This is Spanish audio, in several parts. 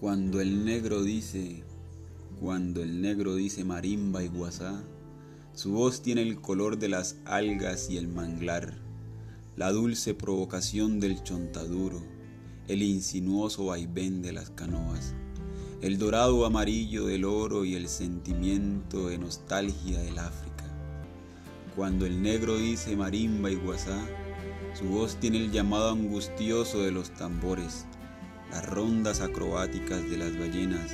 Cuando el negro dice, cuando el negro dice marimba y guasá, su voz tiene el color de las algas y el manglar, la dulce provocación del chontaduro, el insinuoso vaivén de las canoas, el dorado amarillo del oro y el sentimiento de nostalgia del África. Cuando el negro dice marimba y guasá, su voz tiene el llamado angustioso de los tambores, las rondas acrobáticas de las ballenas,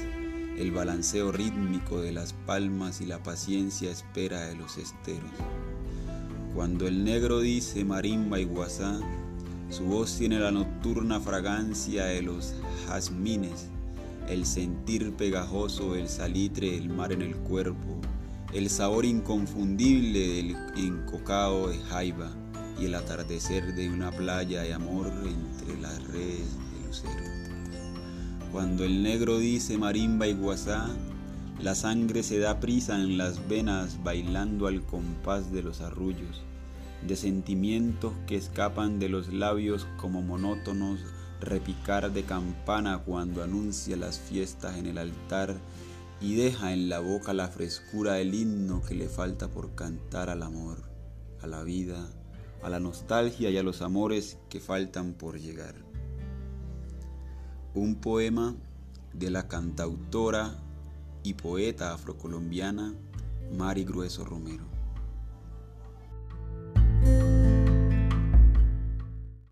el balanceo rítmico de las palmas y la paciencia espera de los esteros. Cuando el negro dice marimba y guasá, su voz tiene la nocturna fragancia de los jazmines, el sentir pegajoso del salitre del mar en el cuerpo, el sabor inconfundible del encocado de jaiba y el atardecer de una playa de amor entre las. Cuando el negro dice marimba y guasá, la sangre se da prisa en las venas bailando al compás de los arrullos, de sentimientos que escapan de los labios como monótonos repicar de campana cuando anuncia las fiestas en el altar y deja en la boca la frescura del himno que le falta por cantar al amor, a la vida, a la nostalgia y a los amores que faltan por llegar un poema de la cantautora y poeta afrocolombiana Mari Grueso Romero.